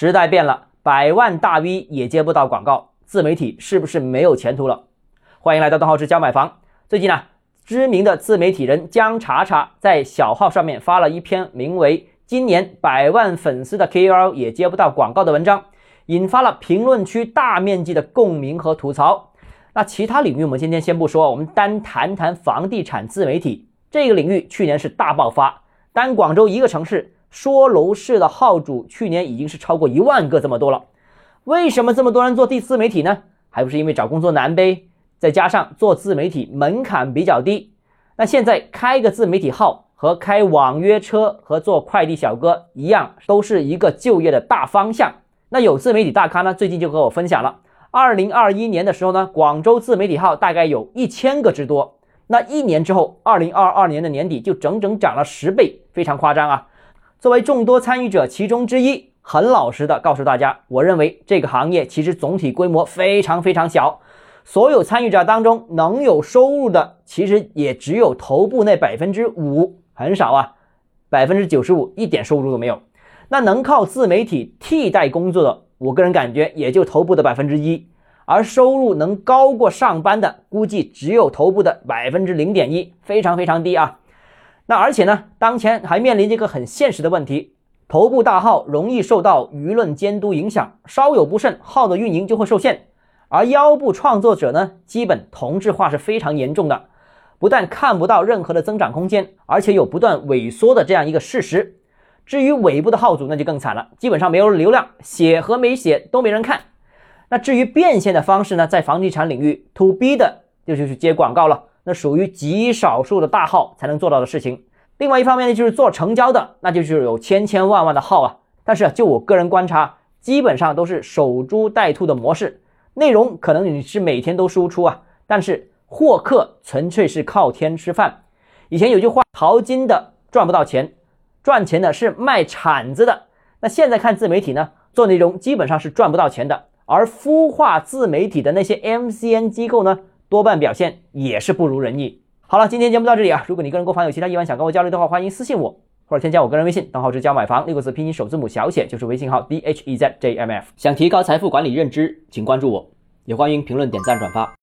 时代变了，百万大 V 也接不到广告，自媒体是不是没有前途了？欢迎来到邓浩之教买房。最近呢，知名的自媒体人姜查查在小号上面发了一篇名为《今年百万粉丝的 KOL 也接不到广告》的文章，引发了评论区大面积的共鸣和吐槽。那其他领域我们今天先不说，我们单谈谈房地产自媒体这个领域，去年是大爆发。单广州一个城市说楼市的号主，去年已经是超过一万个这么多了。为什么这么多人做地自媒体呢？还不是因为找工作难呗？再加上做自媒体门槛比较低。那现在开个自媒体号和开网约车和做快递小哥一样，都是一个就业的大方向。那有自媒体大咖呢，最近就和我分享了。二零二一年的时候呢，广州自媒体号大概有一千个之多。那一年之后，二零二二年的年底就整整涨了十倍，非常夸张啊！作为众多参与者其中之一，很老实的告诉大家，我认为这个行业其实总体规模非常非常小。所有参与者当中能有收入的，其实也只有头部那百分之五，很少啊，百分之九十五一点收入都没有。那能靠自媒体替代工作的？我个人感觉也就头部的百分之一，而收入能高过上班的，估计只有头部的百分之零点一，非常非常低啊。那而且呢，当前还面临着一个很现实的问题：头部大号容易受到舆论监督影响，稍有不慎，号的运营就会受限；而腰部创作者呢，基本同质化是非常严重的，不但看不到任何的增长空间，而且有不断萎缩的这样一个事实。至于尾部的号主，那就更惨了，基本上没有流量，写和没写都没人看。那至于变现的方式呢，在房地产领域，to B 的就就是接广告了，那属于极少数的大号才能做到的事情。另外一方面呢，就是做成交的，那就是有千千万万的号啊。但是就我个人观察，基本上都是守株待兔的模式，内容可能你是每天都输出啊，但是获客纯粹是靠天吃饭。以前有句话，淘金的赚不到钱。赚钱的是卖铲子的，那现在看自媒体呢，做内容基本上是赚不到钱的。而孵化自媒体的那些 MCN 机构呢，多半表现也是不如人意。好了，今天节目到这里啊，如果你个人购房有其他疑问想跟我交流的话，欢迎私信我或者添加我个人微信，账号是加买房六个字拼音首字母小写就是微信号 dhezjmf。想提高财富管理认知，请关注我，也欢迎评论点赞转发。